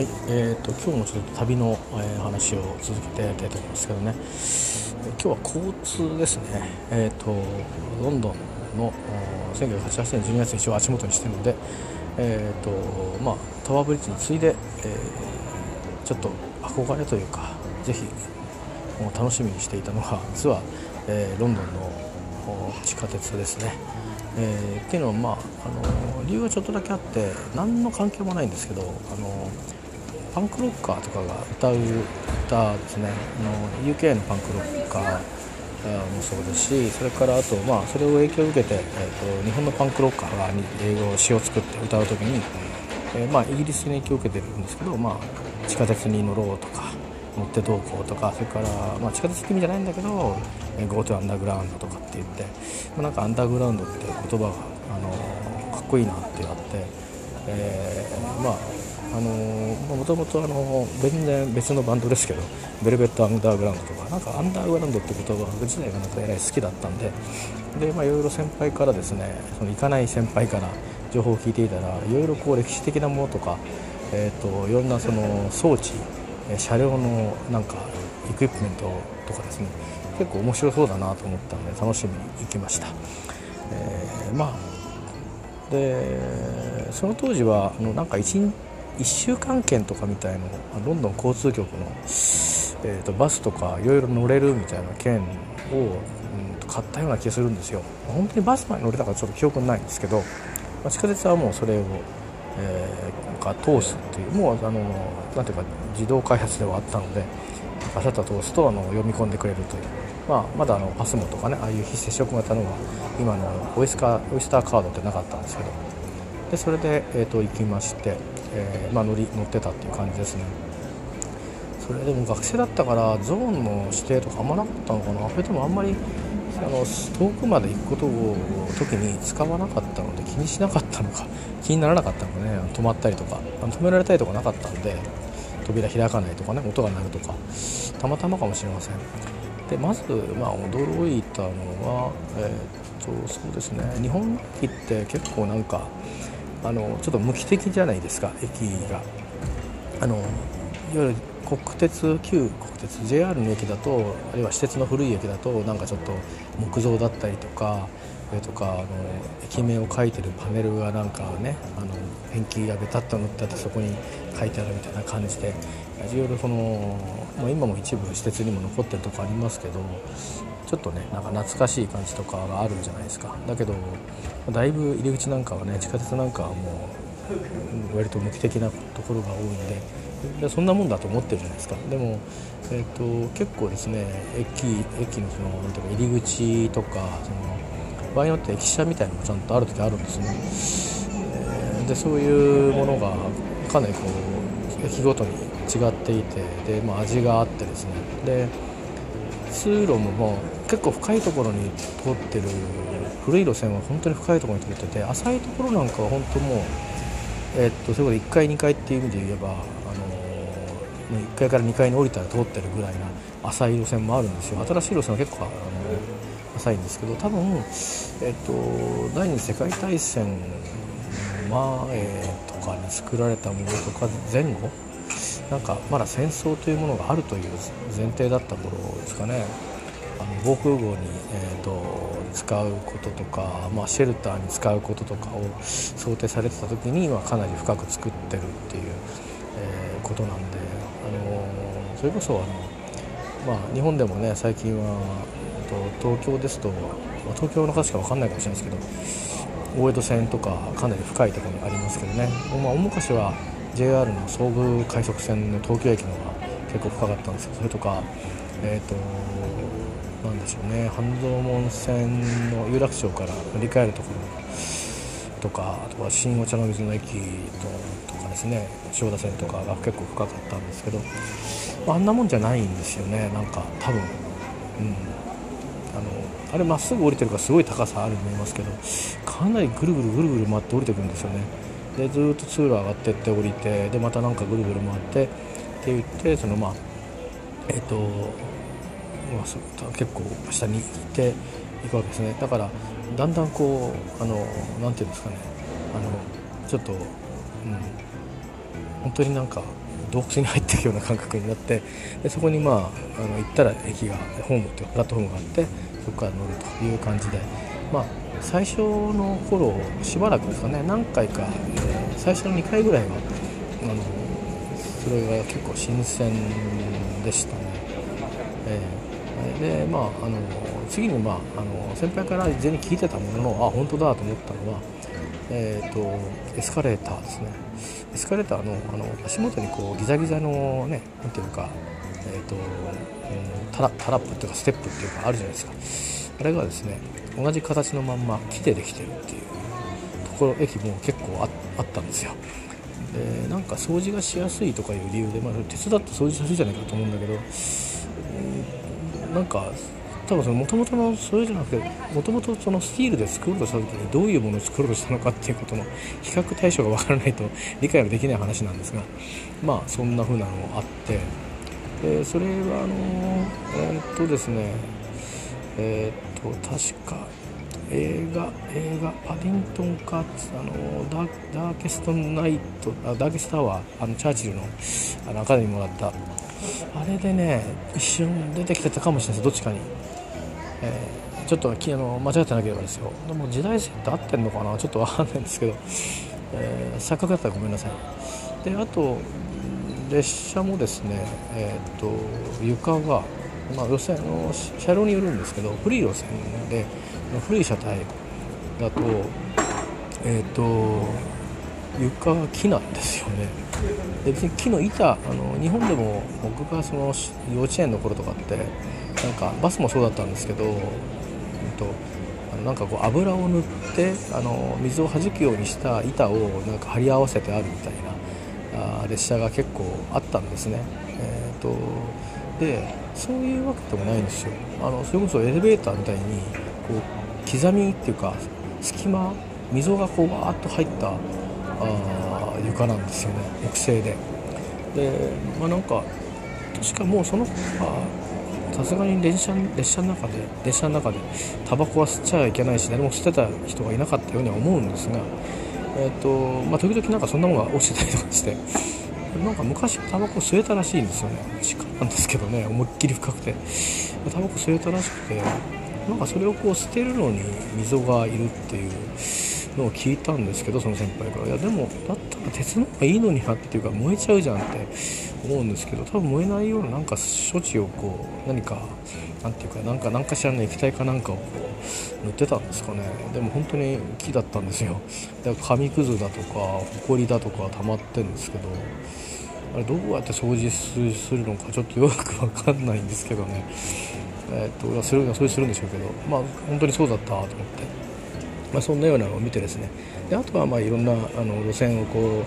はい、えーと、今日もちょっと旅の、えー、話を続けてやりたいと思いますけどね今日は交通ですね、えーと、ロンドンの1988年12月に一応足元にしてるので、えーとまあ、タワーブリッジに次いで、えー、ちょっと憧れというかぜひ楽しみにしていたのが実は、えー、ロンドンの地下鉄ですね。えー、っていうのは、まああの理由はちょっとだけあって何の関係もないんですけど、あのパンクロッカーとかが歌う歌ですねあの UK のパンクロッカーもそうですしそれからあと、まあ、それを影響を受けて、えーと、日本のパンクロッカーが英語詩を作って歌う時に、えー、まあ、イギリスに影響を受けてるんですけど、まあ、地下鉄に乗ろうとか乗ってどうこうとかそれから、まあ、地下鉄って意味じゃないんだけど「え、GO to アンダーグラウンド」とかって言って、まあ、なんかアンダーグラウンドって言葉が、あのかっこいいなってあって、えー、まああのもともとあの全然別のバンドですけどベルベットアンダーグラウンドとかなんかアンダーグラウンドって言葉僕自体がなんかえらい好きだったんでで、まあ、いろいろ先輩からですねその行かない先輩から情報を聞いていたらいろいろこう歴史的なものとか、えーと、いろんなその装置車両のなんかエクイプメントとかですね結構面白そうだなと思ったので楽しみに行きました。えー、まあでその当時はあのなんか1 1週間券とかみたいのロンドン交通局の、えーと、バスとかいろいろ乗れるみたいな券を、うん、買ったような気がするんですよ。本当にバスまで乗れたかちょっと記憶ないんですけど、まあ、地下鉄はもうそれを、えー、か通すっていうもうあのなんていうか自動開発ではあったのでシャッター通すとあの読み込んでくれるという、まあ、まだあのパスモとかねああいう非接触型のは今のオイスカオイスターカードってなかったんですけど。でそれで、えーと行きましてえー、まあ、乗り乗ってたっていう感じですね。それでも学生だったからゾーンの指定とかあんまなかったのかな。それでもあんまりあの遠くまで行くことを時に使わなかったので気にしなかったのか 気にならなかったのかね。止まったりとか止められたりとかなかったんで扉開かないとかね音が鳴るとかたまたまかもしれません。でまず、まあ、驚いたのは、えー、っとそうですね。日本機って結構なんかあのちょっと無機的じゃないですか駅が。あのいわゆる国鉄旧国鉄 JR の駅だとあるいは私鉄の古い駅だとなんかちょっと木造だったりとかそれとかあの駅名を書いてるパネルがなんかねあのペンキがベタっと塗ってあってそこに書いてあるみたいな感じでいろいろその、まあ、今も一部私鉄にも残ってるとこありますけどちょっとねなんか懐かしい感じとかがあるじゃないですか。だけどだいぶ入り口なんかはね地下鉄なんかはもう割と無機的なところが多いんででそんなもんだと思ってるじゃないですか。でも、えーと、結構ですね駅駅のそのなんていうか入り口とかその場合によって駅舎みたいなのもちゃんとある時あるんですね、え、でそういうものがかなりこう駅ごとに違っていてで、まあ、味があってですね。で通路ももう結構深いところに通ってる古い路線は本当に深いところに通ってて浅いところなんかは本当もう、えー、っとそういうこと1階2階っていう意味で言えば、あのー、1階から2階に降りたら通ってるぐらいな浅い路線もあるんですよ。新しい路線は結構、あのー、浅いんですけど多分、えー、っと第二次世界大戦前とかに作られたものとか前後なんかまだ戦争というものがあるという前提だった頃ですかね。防空壕に、えーと、使うこととか、まあ、シェルターに使うこととかを想定されてた時に、まあ、かなり深く作ってるっていう、えー、ことなんで、あのそれこそあの、まあ、日本でもね最近はと東京ですとまあ東京の方しか分かんないかもしれないですけど大江戸線とかかなり深いところにありますけどね、まあ、大昔は JR の総武快速線の東京駅の方が結構深かったんですけどそれとかえ、ー、とでしょうね。半蔵門線の有楽町から乗り換えるところとかあとは新お茶の水の駅とかですね。千代田線とかが結構深かったんですけどあんなもんじゃないんですよね。なんか多分。うん。あのあれまっすぐ降りてるからすごい高さあると思いますけどかなりぐるぐるぐるぐる回って降りてくるんですよね。でずっと通路上がってって降りてでまたなんかぐるぐる回ってって言ってそのまあえっ、とまあ、結構下に行っていくわけですね。だからだんだんこうあのなんていうんですかね。あのちょっと、うん、本当になんか洞窟に入っていくような感覚になってでそこにまああの行ったら駅がホームっていうプラットフォームがあってそこから乗るという感じで。まあ最初の頃しばらくですかね。何回か、最初の2回ぐらいはあのそれが結構新鮮でしたね。えー、でまああの次に、まあ、あの先輩から事前に聞いてたもののあ本当だと思ったのは、えーと、エスカレーターですね。エスカレーターのあの足元にこうギザギザのねなんていうか、えーとうん、タラタラップっていうかステップっていうかあるじゃないですか。あれがですね同じ形のまんま木でできてるっていうところ駅も結構あったんですよ。でなんか掃除がしやすいとかいう理由で、まあ、手伝って掃除しやすいじゃないかと思うんだけど、うん、なんか多分もともとのそれじゃなくてもともとそのスティールで作ろうとした時にどういうものを作ろうとしたのかっていうことの比較対象が分からないと理解ができない話なんですがまあそんな風なのもあってでそれはあのえー、っとですねえー、っと確か映画映画パディントンかあのダーケストナイトあダーケストタワーあのチャーチルのあのアカデミーもらったあれでね一瞬出てきてたかもしれないですどっちかに。えー、ちょっとあの間違ってなければですよ。でも時代性って合ってんのかなちょっと分かんないんですけど、えー、錯覚だったらごめんなさい。であと列車もですね、えーと、床が、まあ、路線の車両によるんですけど古い路線で古い車体だとえっ、と床が木なんですよね。で別に木の板あの日本でも僕がその幼稚園の頃とかってなんかバスもそうだったんですけど、うんと、なんかこう油を塗ってあの水をはじくようにした板をなんか貼り合わせてあるみたいなあ列車が結構あったんですね。えーと、でそういうわけでもないんですよあのそれこそエレベーターみたいにこう刻みっていうか隙間溝がこうわーっと入ったあ床なんですよね木製で。でまあなんか確かもうそのさすがに電車列車の中で列車の中でタバコは吸っちゃいけないし誰も吸ってた人がいなかったようには思うんですが、えーとまあ、時々なんかそんなものが落ちてたりとかしてなんか昔タバコ吸えたらしいんですよね。時間なんですけどね思いっきり深くて。タバコ吸えたらしくてなんかそれをこう捨てるのに溝がいるっていうのを聞いたんですけどその先輩から。いやでもだったら鉄の方がいいのになっていうか燃えちゃうじゃんって思うんですけど多分燃えないようななんか処置をこう何かなんていうかなんか何かしらの液体かなんかをこう塗ってたんですかね。でも本当に木だったんですよ。だから紙くずだとか埃だとか溜まってるんですけどあれどうやって掃除するのかちょっとよく分かんないんですけどね。えー、っとする掃除するんでしょうけどまあ本当にそうだったと思って。まあ、そんなようなのを見てですね。であとはまあいろんなあの路線をこ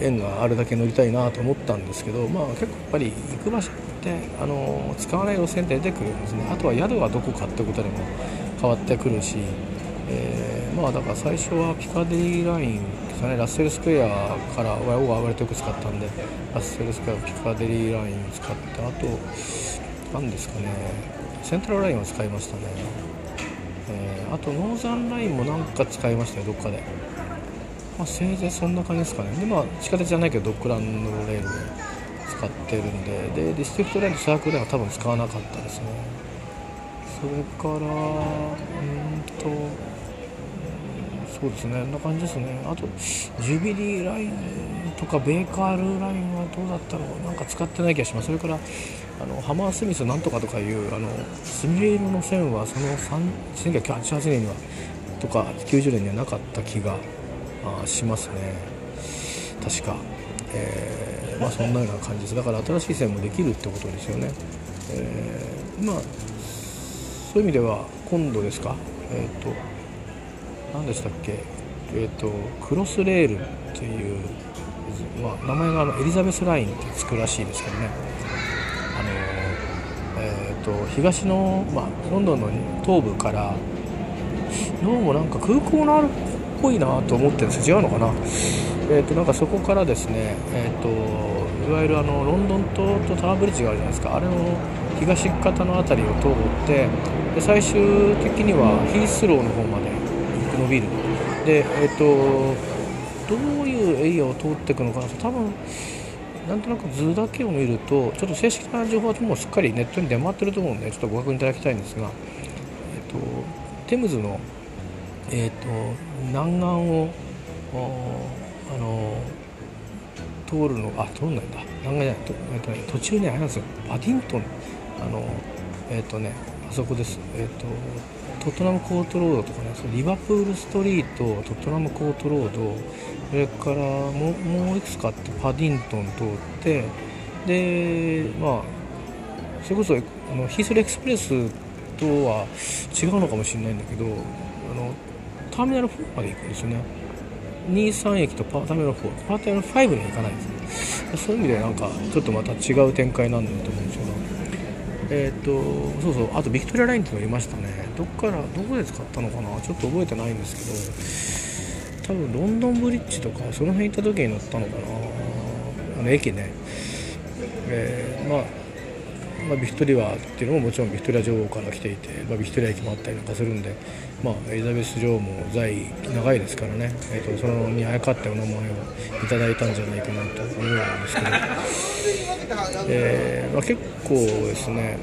う縁があるだけ乗りたいなと思ったんですけど、まあ、結構やっぱり行く場所ってあの使わない路線って出てくるんですね。あとは宿はどこかってことでも変わってくるし、えー、まあだから最初はピカデリーラインですね。ラッセルスクエアから僕は割とよく使ったんでラッセルスクエアピカデリーラインを使ってあと何ですかね。セントラルラインを使いましたね。えー、あとノーザンラインもなんか使いましたよどっかで、まあ、せいぜいそんな感じですかね。でまあ地下鉄じゃないけどドックランズのレールで使ってるんで。でディストリクトラインとサークルラインは多分使わなかったですね。それからうんとそうですね、こんな感じですね。あと、ジュビリーラインとかベーカールラインはどうだったろう、なんか使ってない気がします。それから、あのハマースミスなんとかとかいうあのスミレ色の線はその1988年にはとか90年にはなかった気がしますね。確か。えー、まあ、そんなような感じです。だから新しい線もできるってことですよね。えー、まあ、そういう意味では今度ですか。えっ、ー、と何でしたっけ、えーと、クロスレールっていう、まあ、名前があのエリザベスラインってつくらしいですけどね。あの、えーと、東の、まあ、ロンドンの東部からどうもなんか空港のあるっぽいなと思ってるんです。違うのかな,、えーと、なんかそこからですね、えー、といわゆるあのロンドン島とタワーブリッジがあるじゃないですか。あれの東方の辺りを通ってで最終的にはヒースローの方まで伸びるでえっとどういうエリアを通っていくのかな多分なんとなく図だけを見るとちょっと正式な情報はもうしっかりネットに出回ってると思うのでちょっとご確認いただきたいんですが、えっと、テムズの、えっと、南岸をあの通るのあ通るないんだ。南岸じゃない、えっとね、途中ねあれなんですよ。パディントンあのえっとねあそこです、えっとトットナムコートロードとかねリバプールストリートトットナムコートロードそれからももういくつかあってパディントン通ってでまあそれこそあのヒースルエクスプレスとは違うのかもしれないんだけどあのターミナル4まで行くんですよね。23駅とパーターミナル4パーターミナル5には行かないですねそういう意味でなんかちょっとまた違う展開なんだと思うんですけどえっ、ー、とそうそうあとビクトリアラインっていうのがいましたね。どっからどこで使ったのかな？ちょっと覚えてないんですけど多分ロンドンブリッジとかその辺行った時に乗ったのかな。あの駅ね、えー、まあまあ、ビクトリアっていうのももちろんビクトリア女王から来ていて、まあ、ビクトリア駅もあったりなんかするんで、まあ、エリザベス女王も在位長いですからね、えーと、そのにあやかってお名前をいただいたんじゃないかなと思うんですけど、えーまあ、結構ですね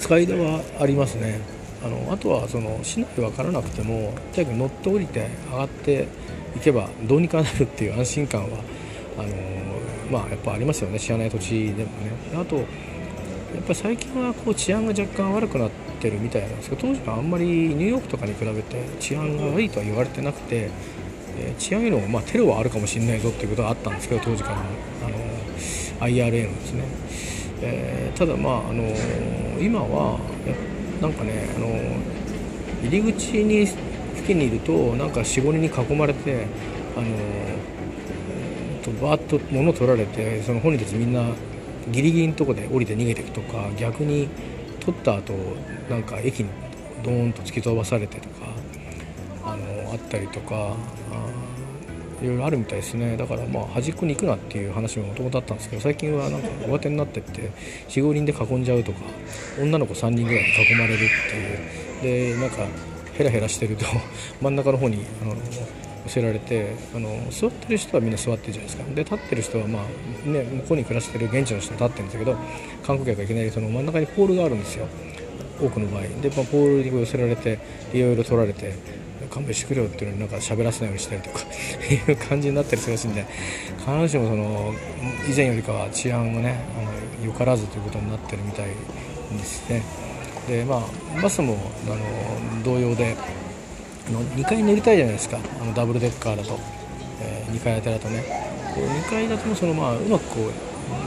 使い出はありますね。あのあとはその市内分からなくてもとにかく乗って降りて上がっていけばどうにかなるっていう安心感はあのまあ、やっぱありますよね。知らない土地でもね。あとやっぱ最近はこう治安が若干悪くなってるみたいなんですけど当時はあんまりニューヨークとかに比べて治安が悪いとは言われてなくて、え、治安よりも、まあ、テロはあるかもしれないぞっていうことがあったんですけど当時からあの IRA のですね、えー、ただまあ、あの今はなんかね、あの入り口に付近にいるとなんか45人に囲まれてあのとバーッと物取られてその本人たちみんなギリギリのとこで降りて逃げていくとか逆に取った後なんか駅にドーンと突き飛ばされてとかあのあったりとかいろいろあるみたいですね。だからまあ端っこに行くなっていう話ももともとあったんですけど最近はなんか上手になってって45人で囲んじゃうとか女の子3人ぐらいに囲まれるっていう。でなんかヘラヘラしてると 真ん中の方にあの寄せられてあの座ってる人はみんな座ってるじゃないですか。で立ってる人は、まあね、向こうに暮らしてる現地の人は立ってるんですけど観光客がいきなりその真ん中にポールがあるんですよ。多くの場合。で、まあ、ポールに寄せられていろいろ取られて勘弁してくれよっていうのになんか喋らせないようにしたりとかいう感じになったりするらしいんで必ずしもその以前よりかは治安がねあのよからずということになってるみたいですねでまあバスもあの同様での2階に乗りたいじゃないですかあのダブルデッカーだと、えー、2階建てだとねこう2階建てもその、まあ、うまくこう、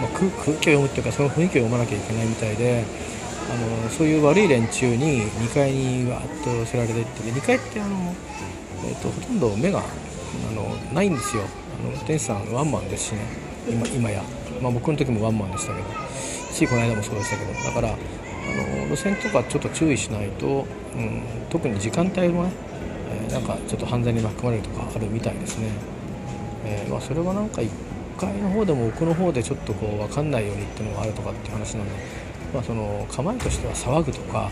まあ、空空気を読むっていうかその雰囲気を読まなきゃいけないみたいであのそういう悪い連中に2階にわーっと寄せられてって2階ってあの、えーと、ほとんど目があのないんですよ。あの運転手さんワンマンですしね。今今や、まあ、僕の時もワンマンでしたけど。ついこの間もそうでしたけど。だからあの路線とかちょっと注意しないと、うん、特に時間帯もねえー、なんかちょっと犯罪に巻き込まれるとかあるみたいですね、えー、まあ、それはなんか1階の方でも奥の方でちょっとこう分かんないようにっていうのがあるとかっていう話なんで、まあ、その構えとしては騒ぐとか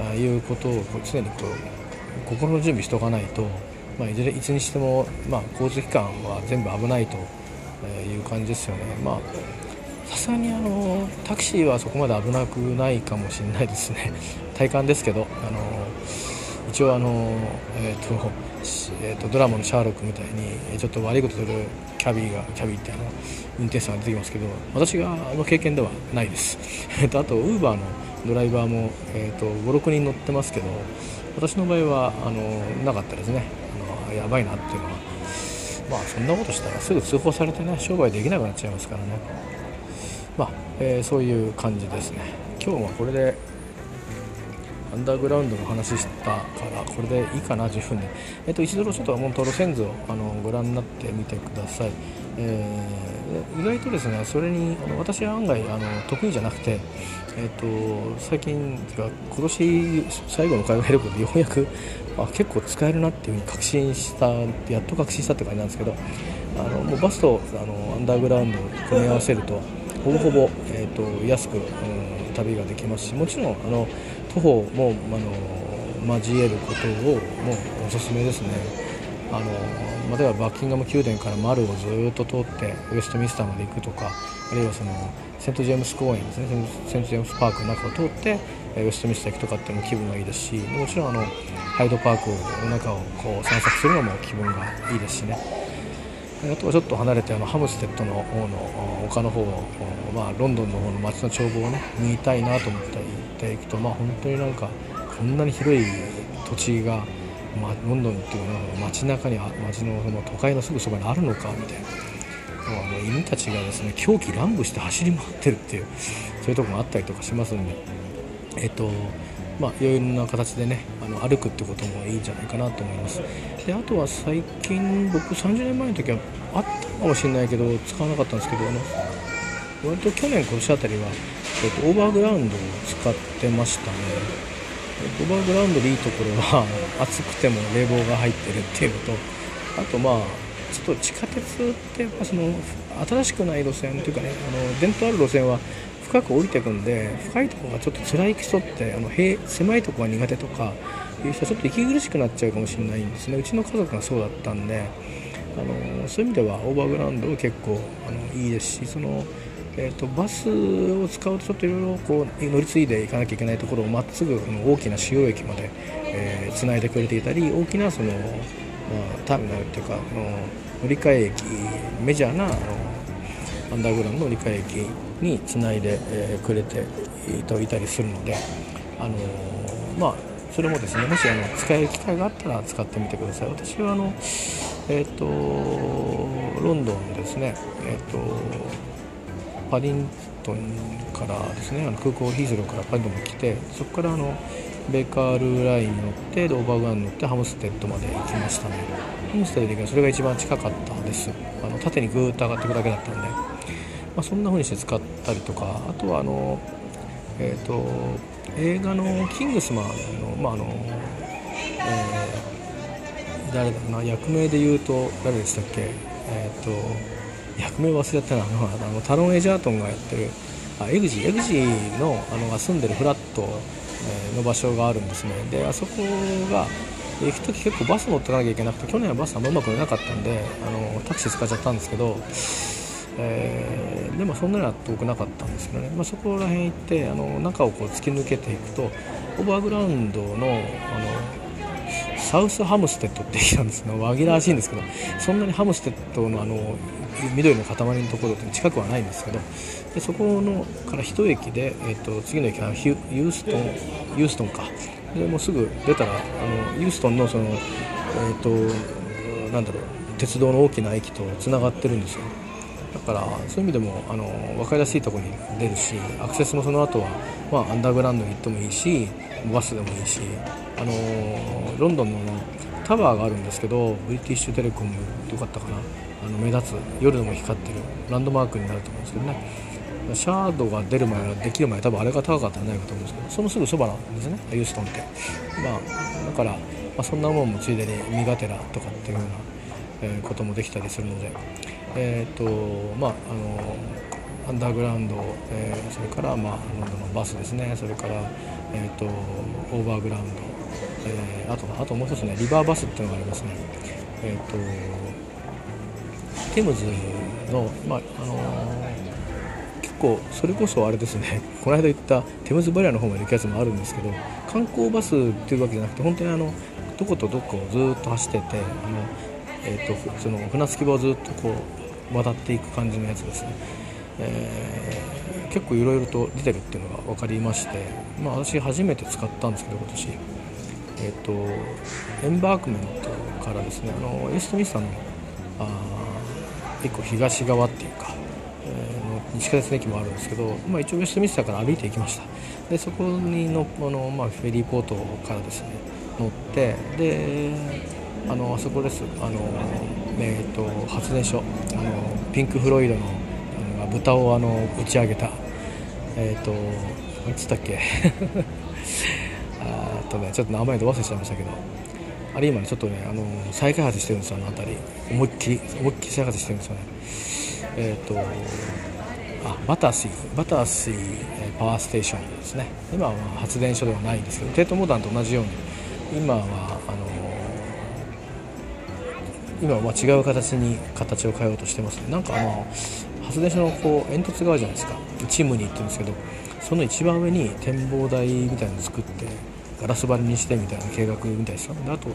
あいうことを常にこう心の準備しておかないと、まあ、いずれいつにしても、まあ、交通機関は全部危ないという感じですよね。まあさすがにあのタクシーはそこまで危なくないかもしれないですね 体感ですけどあの一応あの、えーとえーと、ドラマのシャーロックみたいにちょっと悪いことするキャビーがキャビーってあの運転手さんが出てきますけど私がの経験ではないです、えーと、あとウーバーのドライバーも、えーと、56人乗ってますけど私の場合はあのなかったですね。あのやばいなっていうのは。まあそんなことしたらすぐ通報されてね商売できなくなっちゃいますからね。まあ、えー、そういう感じですね。今日はこれでアンダーグラウンドの話したからこれでいいかな10分で、えっと、一度ちょっと本当路線図をあのご覧になってみてください、えー、意外とですねそれにあの私は案外あの得意じゃなくて、えっと、最近か今年最後の海外旅行でようやくあ結構使えるなっていうふうに確信したやっと確信したって感じなんですけどあのもうバスとあのアンダーグラウンドを組み合わせるとほぼほぼ、えーと、と安く、うん、旅ができますしもちろんあの徒歩もあの交えることをもうおすすめですね。あの例えばバッキンガム宮殿から丸をずっと通ってウェストミンスターまで行くとかあるいはそのセント・ジェームス公園ですね。セント・ジェームスパークの中を通ってウェストミンスター行くとかっていうのも気分がいいですしもちろんあのハイドパークの中をこう散策するのも気分がいいですしね。あとはちょっと離れてあのハムステッドの方の丘の方を、まあ、ロンドンの方の街の眺望をね見たいなと思って行くと、まあ、本当になんかこんなに広い土地が、まあ、ロンドンっていうのは街中に街のその都会のすぐそばにあるのかみたいな。あの犬たちがですね狂気乱舞して走り回ってるっていうそういうとこもあったりとかしますんでえっとまあ、いろいろな形でねあの歩くってこともいいんじゃないかなと思います。であとは最近僕30年前の時はあったかもしれないけど使わなかったんですけどあの割と去年今年あたりは、えっと、オーバーグラウンドを使ってましたね。オーバーグラウンドでいいところは暑くても冷房が入ってるっていうのとあとまあちょっと地下鉄ってやっぱその新しくない路線というかねあの伝統ある路線は深く降りていくんで深いところがちょっと辛い人ってあの狭いところが苦手とかいう人はちょっと息苦しくなっちゃうかもしれないんですね。うちの家族がそうだったんであのそういう意味ではオーバーグラウンドは結構あのいいですしその、えーと、バスを使うとちょっといろいろこう乗り継いでいかなきゃいけないところをまっすぐの大きな主要駅までえー、いでくれていたり大きなその、まあ、ターミナルっていうかあの乗り換え駅メジャーなあのアンダーグラウンド乗り換え駅につないで、くれていたりするので、あのー、まあ、それもですねもしあの使える機会があったら使ってみてください。私はあの、えーと、ロンドンですね、えーと、パディントンからですねあの空港ヒーズローからパディントンに来てそこからあのベーカールーラインに乗ってオーバーグラウンドに乗ってハムステッドまで行きましたね。ハムステッドで行くのそれが一番近かったです。あの縦にぐーっと上がっていくだけだったんで。まあ、そんな風にして使ったりとかあとはあの、えーと、映画の「キングスマンの」まああのえー、誰だろうな役名で言うと誰でしたっけ？え、ー、と役名忘れたな。あのタロン・エジャートンがやってるあエグジエグジのあの住んでるフラットの場所があるんですね。であそこが行く時結構バス乗ってかなきゃいけなくて去年はバスあんまうまく出なかったんであのタクシー使っちゃったんですけどえー、でもそんなには遠くなかったんですけどね、まあ、そこら辺行ってあの中をこう突き抜けていくとオーバーグラウンドのあのサウスハムステッドって駅なんですね紛らわしいんですけどそんなにハムステッドのあの緑の塊のところって近くはないんですけどでそこのから一駅で、えーと、次の駅はヒュユーストンユーストンか。でもうすぐ出たらあのユーストンのその、えーとなんだろう鉄道の大きな駅とつながってるんですよ。からそういう意味でもあの分かりやすいところに出るしアクセスもその後はまあアンダーグラウンドに行ってもいいしバスでもいいしあのロンドンのタワーがあるんですけどブリティッシュテレコムよかったかな。あの目立つ夜でも光ってるランドマークになると思うんですけどね。シャードが出る前できる前多分あれが高かったんじゃないかと思うんですけどそのすぐそばなんですねユーストンって。まあだから、まあ、そんなもんもついでに身がてらとかっていうような、え、こともできたりするので。えーとまあ、あのアンダーグラウンド、えー、それから、まあ、ロンドンのバスですね。それから、えーと、オーバーグラウンド、えー、あとあともう一つねリバーバスっていうのがありますね、えーと、テムズの、まああの、結構それこそあれですね。この間言ったテムズバリアの方まで行くやつもあるんですけど観光バスっていうわけじゃなくて本当にあのどことどこをずっと走っててあの、えーと、その船着き場をずっとこう渡っていく感じのやつですね、えー、結構いろいろと出てるっていうのが分かりまして、まあ、私初めて使ったんですけど今年、えーと、エンバークメントからですねあのエストミスターのあ結構東側っていうか、えー、西地下鉄の駅もあるんですけど、まあ、一応ウェストミスターから歩いていきました。でそこにのあの、まあ、フェリーポートからですね乗ってであのあそこです。あの、えーと、発電所。あのピンク・フロイドのあの豚をあの打ち上げた。えっ、ー、と何つっっけ。あとねちょっと名前で忘れちゃいましたけど。あれ今ねちょっとねあの再開発してるんですよあの辺り。思いっきり思いっきり再開発してるんですよね。えっ、ー、とあバターシーバターシーパワーステーションですね。今は発電所ではないんですけどテートモダンと同じように今はあの今は違う形に形を変えようとしてますなんかあの発電所のこう煙突があるじゃないですか。チームニーって言うんですけどその一番上に展望台みたいなの作ってガラス張りにしてみたいな計画みたいですよであと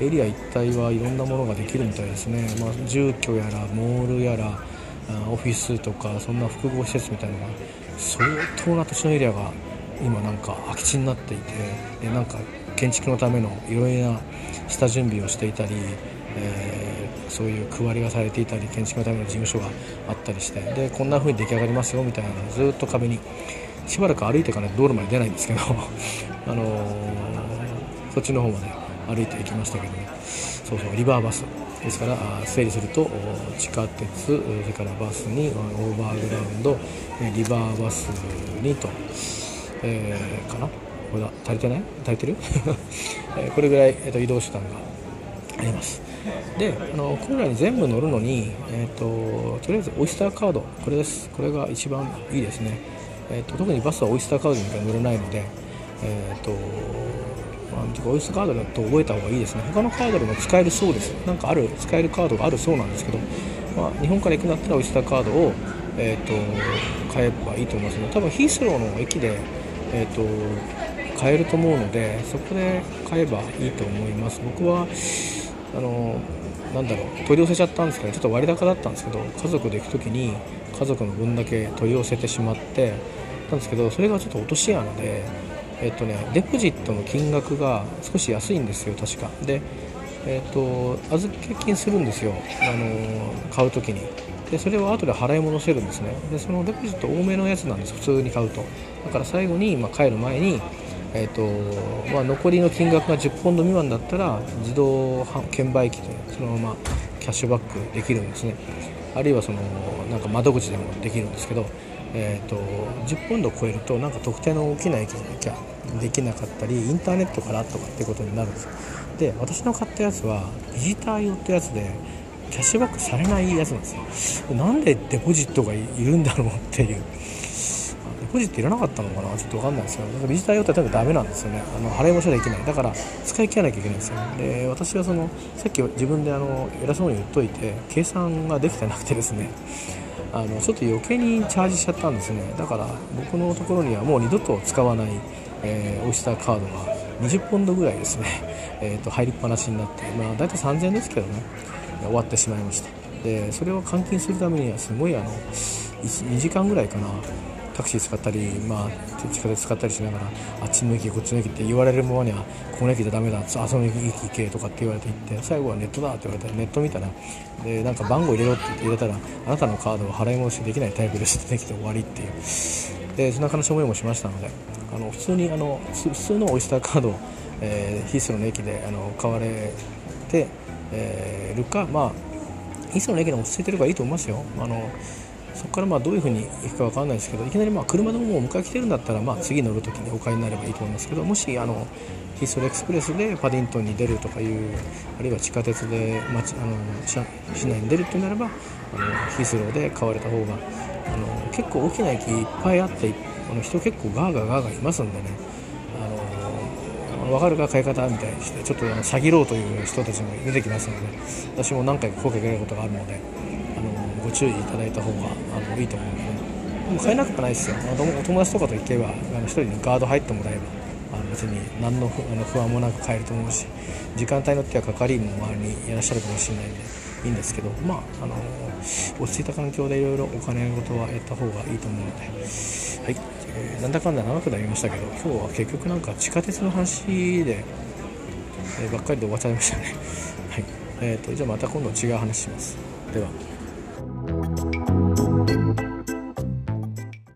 エリア一帯はいろんなものができるみたいですね、まあ、住居やらモールやらオフィスとかそんな複合施設みたいなのが相当な土地のエリアが今なんか空き地になっていてでなんか建築のためのいろいろな下準備をしていたり、えー、そういう区割りがされていたり建築のための事務所があったりしてでこんな風に出来上がりますよみたいなのをずっと壁にしばらく歩いていかないと道路まで出ないんですけど、あのー、そっちの方まで歩いていきましたけどねそうそうリバーバスですから整理すると地下鉄それからバスにオーバーグラウンドリバーバスにと、えー、かな？これだ足りてない？足りてる これぐらい、えーと、移動手段があります。であのこれらに全部乗るのに、えーと、とりあえずオイスターカードこれです。これが一番いいですね、えーと、特にバスはオイスターカードに乗れないので、えーとオイスターカードだと覚えた方がいいですね。他のカードでも使えるそうです。なんかある使えるカードがあるそうなんですけど、まあ、日本から行くんだったらオイスターカードを、えーと、買えばいいと思いますね。多分ヒースローの駅で、えーと買えると思うのでそこで買えばいいと思います。僕はあのなんだろう取り寄せちゃったんですけどちょっと割高だったんですけど家族で行く時に家族の分だけ取り寄せてしまってたんですけどそれがちょっと落とし穴でえっとねデポジットの金額が少し安いんですよ確か。でえっと預け金するんですよ。あの買う時に。でそれを後で払い戻せるんですね。でそのデポジット多めのやつなんです普通に買うと。だから最後に、まあ、帰る前にえーとまあ、残りの金額が10ポンド未満だったら自動券売機でそのままキャッシュバックできるんですね。あるいはそのなんか窓口でもできるんですけど、えーと、10ポンド超えるとなんか特定の大きな駅に行きゃできなかったりインターネットからとかってことになるんですで私の買ったやつはビジター用ってやつでキャッシュバックされないやつなんですよ。なんでデポジットがいるんだろうっていう。ポジっていらなかったのかな？ちょっと分かんないですけどだからビジター用って多分ダメなんですよね。あの払い戻しはできない。だから使い切らなきゃいけないんですよで私はそのさっき自分であの偉そうに言っといて計算ができてなくてですね。あのちょっと余計にチャージしちゃったんですね。だから僕のところにはもう二度と使わない、えー、オイスターカードが20ポンドぐらいですね、えー、と入りっぱなしになって、まあ、大体3000円ですけどね。終わってしまいました。でそれを換金するためにはすごいあの2時間ぐらいかな。タクシー使ったり、まあ、地下鉄使ったりしながらあっちの駅こっちの駅って言われるままにはこの駅じゃダメだあその駅行けとかって言われて行って最後はネットだって言われてネット見たらでなんか番号入れろって言って入れたらあなたのカードは払い戻しできないタイプですってできて終わりっていう。でそんな悲しい思いもしましたのであの普通にあの普通のオイスターカードを、えー、ヒースロの駅であの買われて、えー、るかまあヒースロの駅でも落ち着いてるからいいと思いますよ。あのそこからまあどういうふうに行くか分からないですけどいきなりまあ車でも迎え来てるんだったらまあ次乗るときにお買いになればいいと思いますけどもしあのヒースローエクスプレスでパディントンに出るとかいうあるいは地下鉄で町あの市内に出るってならばあのヒスローで買われた方があの結構大きな駅いっぱいあってあの人結構ガーガーガーガーいますんでねあの分かるか買い方みたいにしてちょっと詐欺ろうという人たちも出てきますので私も何回か声かけられることがあるので。注意いただいた方があのいいと思うので、ね、でも買えなくはないですよお友達とかと行けばあの1人にガード入ってもらえばあの別に何のあの不安もなく買えると思うし時間帯によっては係員も周りにいらっしゃるかもしれないんでいいんですけどまああの落ち着いた環境でいろいろお金事はやった方がいいと思うので、はいえー、なんだかんだ長くなりましたけど今日は結局なんか地下鉄の話で、え、ばっかりで終わっちゃいましたね。はいえーと、じゃあまた今度違う話します。では。